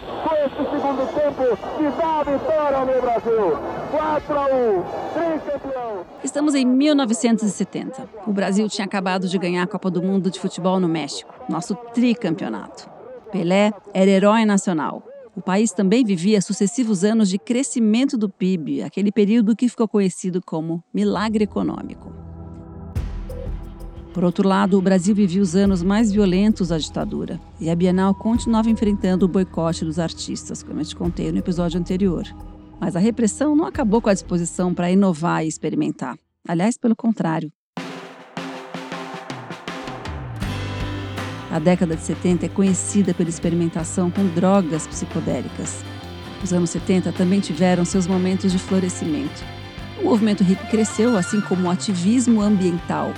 com esse segundo tempo que dá a vitória no Brasil. 4 a 1, tricampeão. Estamos em 1970. O Brasil tinha acabado de ganhar a Copa do Mundo de Futebol no México, nosso tricampeonato. Pelé era herói nacional. O país também vivia sucessivos anos de crescimento do PIB, aquele período que ficou conhecido como milagre econômico. Por outro lado, o Brasil vivia os anos mais violentos da ditadura, e a Bienal continuava enfrentando o boicote dos artistas, como eu te contei no episódio anterior. Mas a repressão não acabou com a disposição para inovar e experimentar. Aliás, pelo contrário, A década de 70 é conhecida pela experimentação com drogas psicodélicas. Os anos 70 também tiveram seus momentos de florescimento. O movimento hippie cresceu, assim como o ativismo ambiental.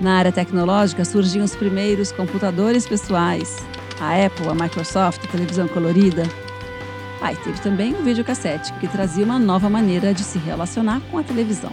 Na área tecnológica surgiam os primeiros computadores pessoais, a Apple, a Microsoft, a televisão colorida. Ah, e teve também o videocassete, que trazia uma nova maneira de se relacionar com a televisão.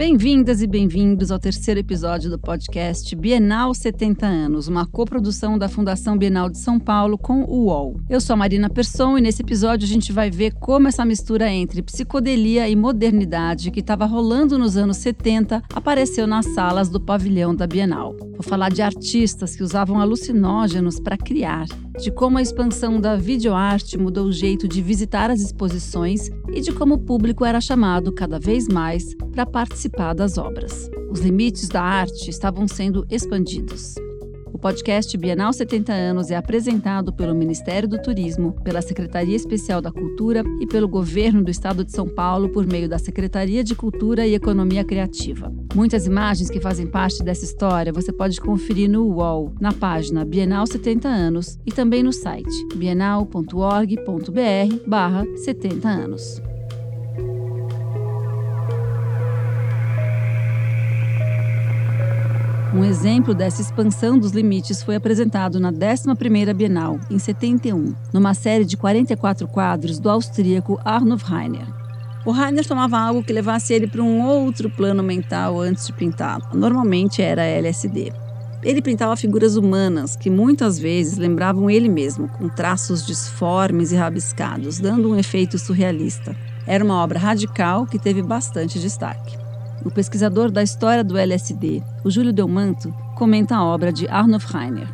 Bem-vindas e bem-vindos ao terceiro episódio do podcast Bienal 70 anos, uma coprodução da Fundação Bienal de São Paulo com o UOL. Eu sou a Marina Persson e nesse episódio a gente vai ver como essa mistura entre psicodelia e modernidade que estava rolando nos anos 70 apareceu nas salas do pavilhão da Bienal. Vou falar de artistas que usavam alucinógenos para criar, de como a expansão da videoarte mudou o jeito de visitar as exposições e de como o público era chamado cada vez mais para participar das obras. Os limites da arte estavam sendo expandidos. Podcast Bienal 70 anos é apresentado pelo Ministério do Turismo, pela Secretaria Especial da Cultura e pelo Governo do Estado de São Paulo por meio da Secretaria de Cultura e Economia Criativa. Muitas imagens que fazem parte dessa história você pode conferir no UOL, na página Bienal 70 anos e também no site bienal.org.br/70 anos. Um exemplo dessa expansão dos limites foi apresentado na 11ª Bienal, em 71, numa série de 44 quadros do austríaco Arnulf Rainer. O Rainer tomava algo que levasse ele para um outro plano mental antes de pintá-lo. Normalmente era LSD. Ele pintava figuras humanas que muitas vezes lembravam ele mesmo, com traços disformes e rabiscados, dando um efeito surrealista. Era uma obra radical que teve bastante destaque. O pesquisador da história do LSD, o Júlio Delmanto, comenta a obra de Arnold Reiner.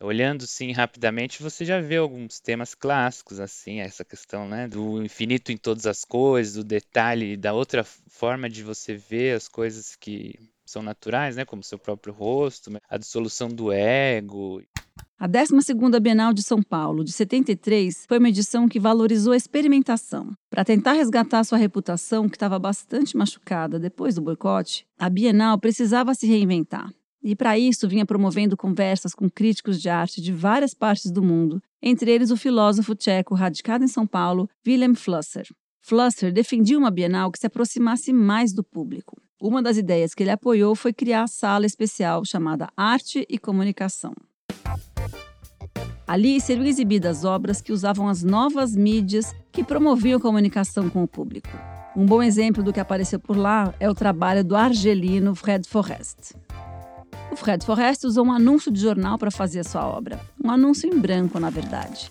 Olhando sim rapidamente, você já vê alguns temas clássicos assim, essa questão, né, do infinito em todas as coisas, do detalhe, da outra forma de você ver as coisas que são naturais, né, como seu próprio rosto, a dissolução do ego. A 12ª Bienal de São Paulo, de 73, foi uma edição que valorizou a experimentação. Para tentar resgatar sua reputação, que estava bastante machucada depois do boicote, a Bienal precisava se reinventar. E para isso vinha promovendo conversas com críticos de arte de várias partes do mundo, entre eles o filósofo tcheco radicado em São Paulo, Wilhelm Flusser. Flusser defendia uma Bienal que se aproximasse mais do público. Uma das ideias que ele apoiou foi criar a sala especial chamada Arte e Comunicação. Ali seriam exibidas obras que usavam as novas mídias que promoviam a comunicação com o público. Um bom exemplo do que apareceu por lá é o trabalho do argelino Fred Forrest. O Fred Forrest usou um anúncio de jornal para fazer sua obra, um anúncio em branco, na verdade.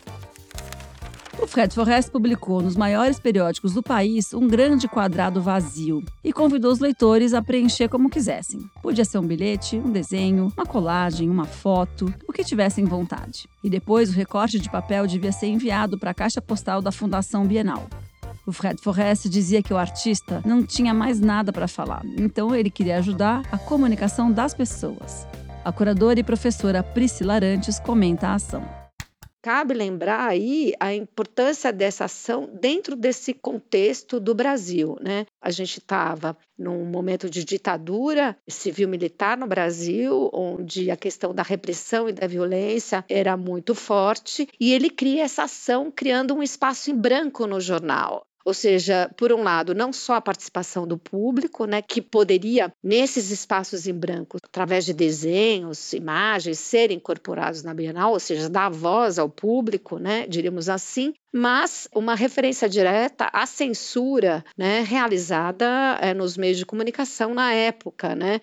O Fred Forrest publicou nos maiores periódicos do país um grande quadrado vazio e convidou os leitores a preencher como quisessem. Podia ser um bilhete, um desenho, uma colagem, uma foto, o que tivessem vontade. E depois o recorte de papel devia ser enviado para a caixa postal da Fundação Bienal. O Fred Forrest dizia que o artista não tinha mais nada para falar, então ele queria ajudar a comunicação das pessoas. A curadora e professora Priscila Arantes comenta a ação. Cabe lembrar aí a importância dessa ação dentro desse contexto do Brasil. Né? A gente estava num momento de ditadura civil-militar no Brasil, onde a questão da repressão e da violência era muito forte, e ele cria essa ação criando um espaço em branco no jornal. Ou seja, por um lado, não só a participação do público, né, que poderia, nesses espaços em branco, através de desenhos, imagens, serem incorporados na Bienal, ou seja, dar voz ao público, né, diríamos assim, mas uma referência direta à censura né, realizada é, nos meios de comunicação na época. Né?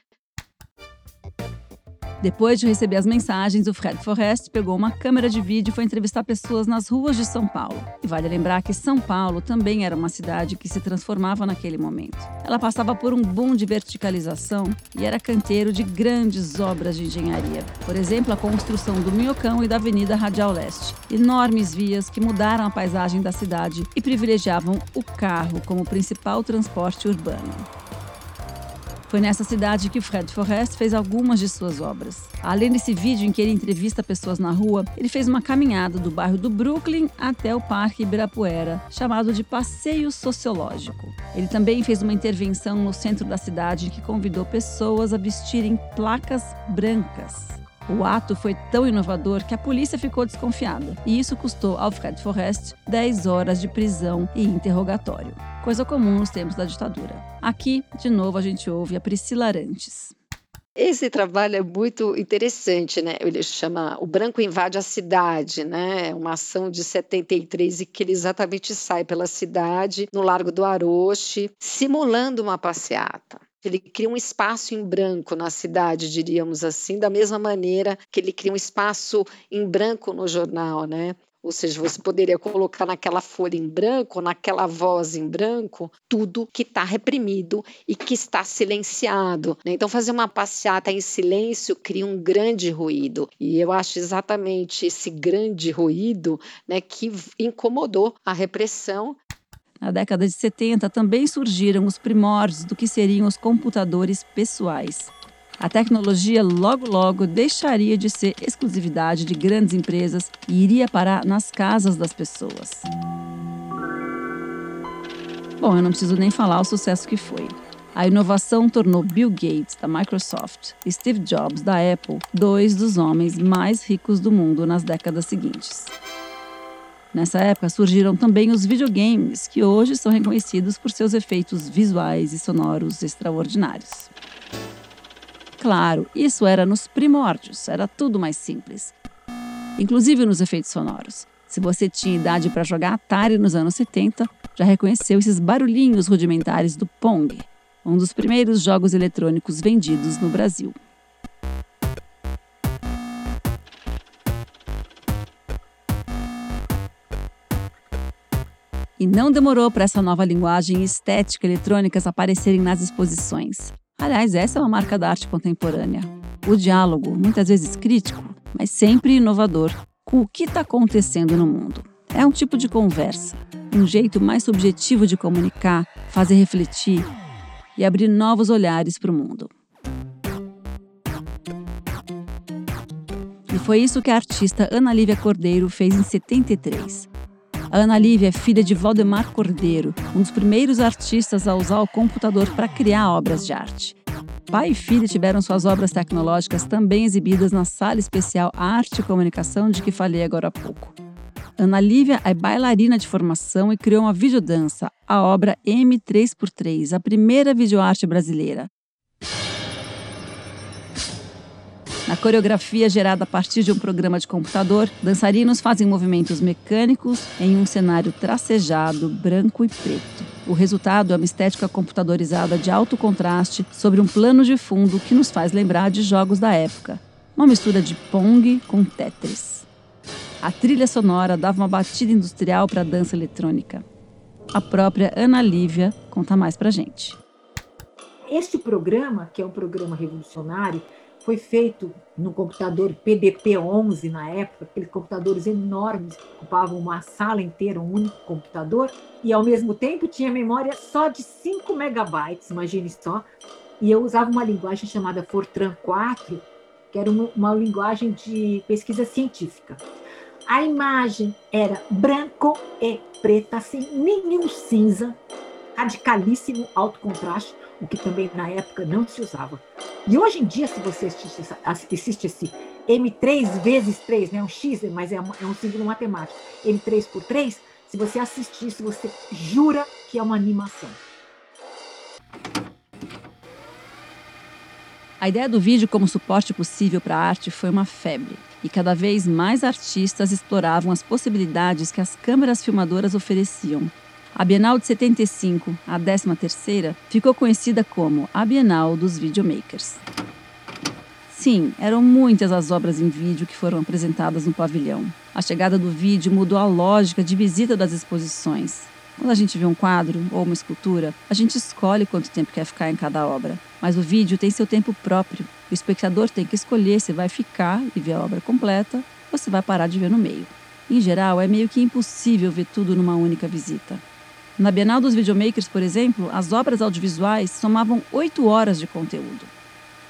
Depois de receber as mensagens, o Fred Forrest pegou uma câmera de vídeo e foi entrevistar pessoas nas ruas de São Paulo. E vale lembrar que São Paulo também era uma cidade que se transformava naquele momento. Ela passava por um boom de verticalização e era canteiro de grandes obras de engenharia. Por exemplo, a construção do Minhocão e da Avenida Radial Leste. Enormes vias que mudaram a paisagem da cidade e privilegiavam o carro como principal transporte urbano. Foi nessa cidade que Fred Forrest fez algumas de suas obras. Além desse vídeo em que ele entrevista pessoas na rua, ele fez uma caminhada do bairro do Brooklyn até o Parque Ibirapuera, chamado de Passeio Sociológico. Ele também fez uma intervenção no centro da cidade que convidou pessoas a vestirem placas brancas. O ato foi tão inovador que a polícia ficou desconfiada, e isso custou ao Fred Forrest 10 horas de prisão e interrogatório coisa comum nos tempos da ditadura. Aqui, de novo, a gente ouve a Priscila Arantes. Esse trabalho é muito interessante, né? Ele chama O Branco Invade a Cidade, né? É uma ação de 73 e que ele exatamente sai pela cidade, no Largo do Aroche, simulando uma passeata. Ele cria um espaço em branco na cidade, diríamos assim, da mesma maneira que ele cria um espaço em branco no jornal, né? Ou seja, você poderia colocar naquela folha em branco, naquela voz em branco, tudo que está reprimido e que está silenciado. Né? Então, fazer uma passeata em silêncio cria um grande ruído. E eu acho exatamente esse grande ruído né, que incomodou a repressão na década de 70 também surgiram os primórdios do que seriam os computadores pessoais. A tecnologia logo logo deixaria de ser exclusividade de grandes empresas e iria parar nas casas das pessoas. Bom, eu não preciso nem falar o sucesso que foi. A inovação tornou Bill Gates, da Microsoft, e Steve Jobs, da Apple, dois dos homens mais ricos do mundo nas décadas seguintes. Nessa época surgiram também os videogames, que hoje são reconhecidos por seus efeitos visuais e sonoros extraordinários. Claro, isso era nos primórdios, era tudo mais simples. Inclusive nos efeitos sonoros. Se você tinha idade para jogar Atari nos anos 70, já reconheceu esses barulhinhos rudimentares do Pong, um dos primeiros jogos eletrônicos vendidos no Brasil. E não demorou para essa nova linguagem estética eletrônicas aparecerem nas exposições. Aliás, essa é uma marca da arte contemporânea. O diálogo, muitas vezes crítico, mas sempre inovador, com o que está acontecendo no mundo. É um tipo de conversa, um jeito mais subjetivo de comunicar, fazer refletir e abrir novos olhares para o mundo. E foi isso que a artista Ana Lívia Cordeiro fez em 73. A Ana Lívia é filha de Valdemar Cordeiro, um dos primeiros artistas a usar o computador para criar obras de arte. Pai e filha tiveram suas obras tecnológicas também exibidas na sala especial Arte e Comunicação de que falei agora há pouco. Ana Lívia é bailarina de formação e criou uma videodança, a obra M3x3, a primeira videoarte brasileira. Na coreografia gerada a partir de um programa de computador, dançarinos fazem movimentos mecânicos em um cenário tracejado, branco e preto. O resultado é uma estética computadorizada de alto contraste sobre um plano de fundo que nos faz lembrar de jogos da época. Uma mistura de Pong com Tetris. A trilha sonora dava uma batida industrial para a dança eletrônica. A própria Ana Lívia conta mais pra gente. Este programa, que é um programa revolucionário, foi feito no computador PDP-11 na época, aqueles computadores enormes que ocupavam uma sala inteira, um único computador, e ao mesmo tempo tinha memória só de 5 megabytes, imagine só. E eu usava uma linguagem chamada Fortran 4, que era uma, uma linguagem de pesquisa científica. A imagem era branco e preta, sem nenhum cinza, radicalíssimo alto contraste, o que também na época não se usava. E hoje em dia, se você assiste, esse M3 vezes 3, né, um X, mas é, é um símbolo matemático, M3 por 3, se você assistir isso, você jura que é uma animação. A ideia do vídeo como suporte possível para a arte foi uma febre, e cada vez mais artistas exploravam as possibilidades que as câmeras filmadoras ofereciam a Bienal de 75, a 13ª, ficou conhecida como a Bienal dos Videomakers. Sim, eram muitas as obras em vídeo que foram apresentadas no pavilhão. A chegada do vídeo mudou a lógica de visita das exposições. Quando a gente vê um quadro ou uma escultura, a gente escolhe quanto tempo quer ficar em cada obra. Mas o vídeo tem seu tempo próprio. O espectador tem que escolher se vai ficar e ver a obra completa ou se vai parar de ver no meio. Em geral, é meio que impossível ver tudo numa única visita. Na Bienal dos Videomakers, por exemplo, as obras audiovisuais somavam oito horas de conteúdo.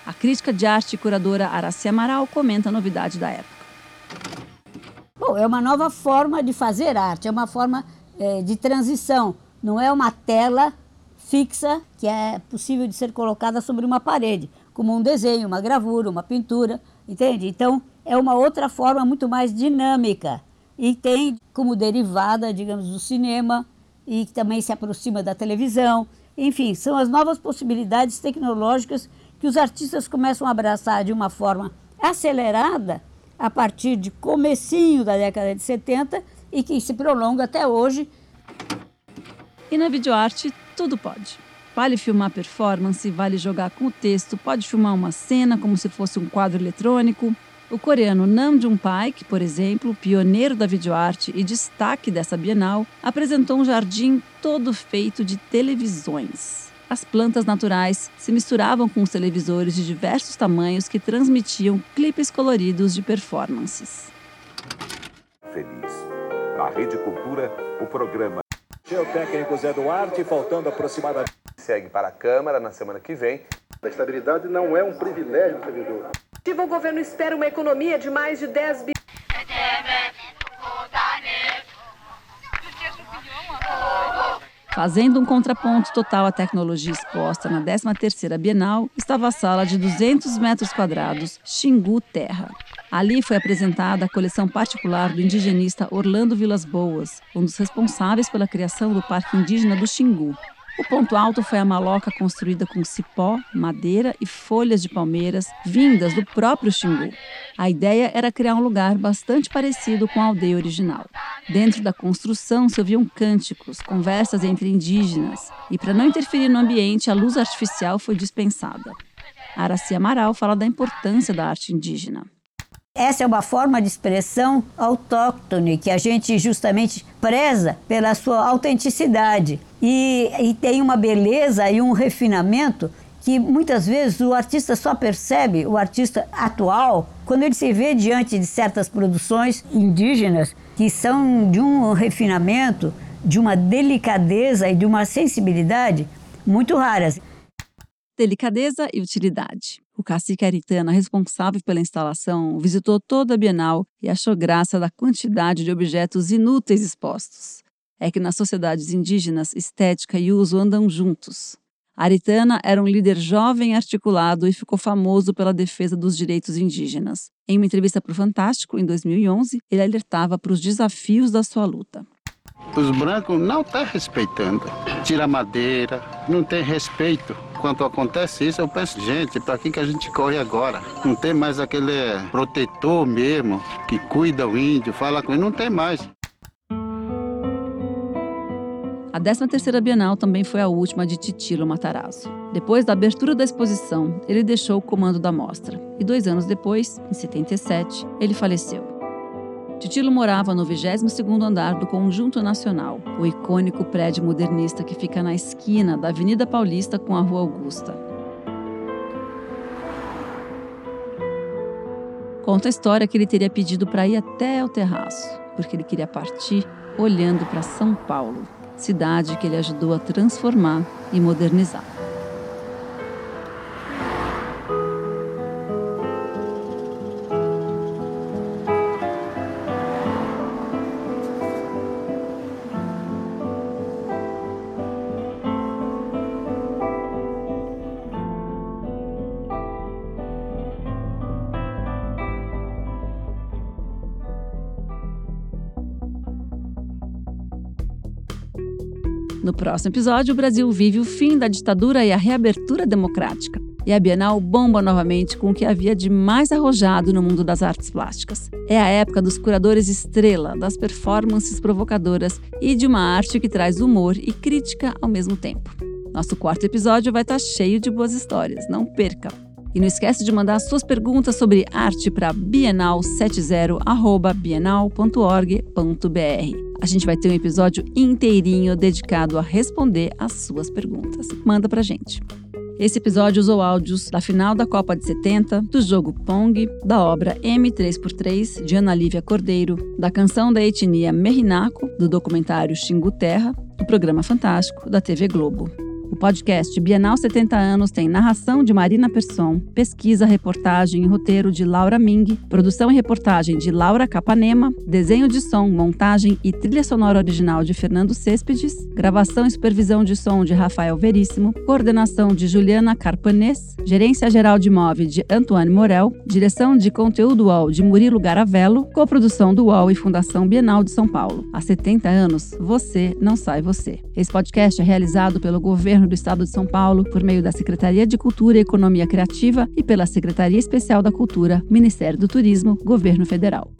A crítica de arte e curadora Araci Amaral comenta a novidade da época. Bom, é uma nova forma de fazer arte, é uma forma é, de transição. Não é uma tela fixa que é possível de ser colocada sobre uma parede, como um desenho, uma gravura, uma pintura, entende? Então, é uma outra forma muito mais dinâmica e tem como derivada, digamos, do cinema e que também se aproxima da televisão. Enfim, são as novas possibilidades tecnológicas que os artistas começam a abraçar de uma forma acelerada a partir de comecinho da década de 70 e que se prolonga até hoje. E na videoarte tudo pode. Vale filmar performance, vale jogar com o texto, pode filmar uma cena como se fosse um quadro eletrônico, o coreano Nam Jung-paik, por exemplo, pioneiro da videoarte e destaque dessa Bienal, apresentou um jardim todo feito de televisões. As plantas naturais se misturavam com os televisores de diversos tamanhos que transmitiam clipes coloridos de performances. Feliz. Na Rede Cultura, o programa O técnico Zé Duarte, faltando aproximadamente. segue para a Câmara na semana que vem. A estabilidade não é um privilégio do servidor. O governo espera uma economia de mais de 10 bilhões. Fazendo um contraponto total à tecnologia exposta na 13ª Bienal, estava a sala de 200 metros quadrados, Xingu Terra. Ali foi apresentada a coleção particular do indigenista Orlando Vilas Boas, um dos responsáveis pela criação do Parque Indígena do Xingu. O ponto alto foi a maloca construída com cipó, madeira e folhas de palmeiras vindas do próprio Xingu. A ideia era criar um lugar bastante parecido com a aldeia original. Dentro da construção se ouviam cânticos, conversas entre indígenas, e para não interferir no ambiente, a luz artificial foi dispensada. Araci Amaral fala da importância da arte indígena. Essa é uma forma de expressão autóctone que a gente justamente preza pela sua autenticidade e, e tem uma beleza e um refinamento que muitas vezes o artista só percebe, o artista atual, quando ele se vê diante de certas produções indígenas que são de um refinamento, de uma delicadeza e de uma sensibilidade muito raras. Delicadeza e utilidade. O cacique Aritana, responsável pela instalação, visitou toda a Bienal e achou graça da quantidade de objetos inúteis expostos. É que nas sociedades indígenas, estética e uso andam juntos. Aritana era um líder jovem articulado e ficou famoso pela defesa dos direitos indígenas. Em uma entrevista para o Fantástico, em 2011, ele alertava para os desafios da sua luta. Os brancos não estão respeitando. Tira madeira, não tem respeito. Quando acontece isso, eu penso, gente, para que, que a gente corre agora? Não tem mais aquele protetor mesmo que cuida o índio, fala com ele, não tem mais. A 13ª Bienal também foi a última de Titilo Matarazzo. Depois da abertura da exposição, ele deixou o comando da mostra. E dois anos depois, em 77, ele faleceu. Titilo morava no 22º andar do Conjunto Nacional, o icônico prédio modernista que fica na esquina da Avenida Paulista com a Rua Augusta. Conta a história que ele teria pedido para ir até o terraço, porque ele queria partir olhando para São Paulo, cidade que ele ajudou a transformar e modernizar. No próximo episódio, o Brasil vive o fim da ditadura e a reabertura democrática. E a Bienal bomba novamente com o que havia de mais arrojado no mundo das artes plásticas. É a época dos curadores estrela, das performances provocadoras e de uma arte que traz humor e crítica ao mesmo tempo. Nosso quarto episódio vai estar cheio de boas histórias, não perca! E não esquece de mandar suas perguntas sobre arte para bienal70@bienal.org.br. A gente vai ter um episódio inteirinho dedicado a responder as suas perguntas. Manda pra gente. Esse episódio usou áudios da final da Copa de 70, do jogo Pong, da obra M3x3 de Ana Lívia Cordeiro, da canção da etnia Merinaco, do documentário Xingu Terra, do programa Fantástico da TV Globo. O podcast Bienal 70 anos tem narração de Marina Persson, pesquisa, reportagem e roteiro de Laura Ming, produção e reportagem de Laura Capanema, desenho de som, montagem e trilha sonora original de Fernando Céspedes, gravação e supervisão de som de Rafael Veríssimo, coordenação de Juliana Carpanês, gerência geral de MOV de Antoine Morel, direção de conteúdo UOL de Murilo Garavello, coprodução do UOL e Fundação Bienal de São Paulo. Há 70 anos, você não sai você. Esse podcast é realizado pelo governo Governo do Estado de São Paulo, por meio da Secretaria de Cultura e Economia Criativa e pela Secretaria Especial da Cultura, Ministério do Turismo, Governo Federal.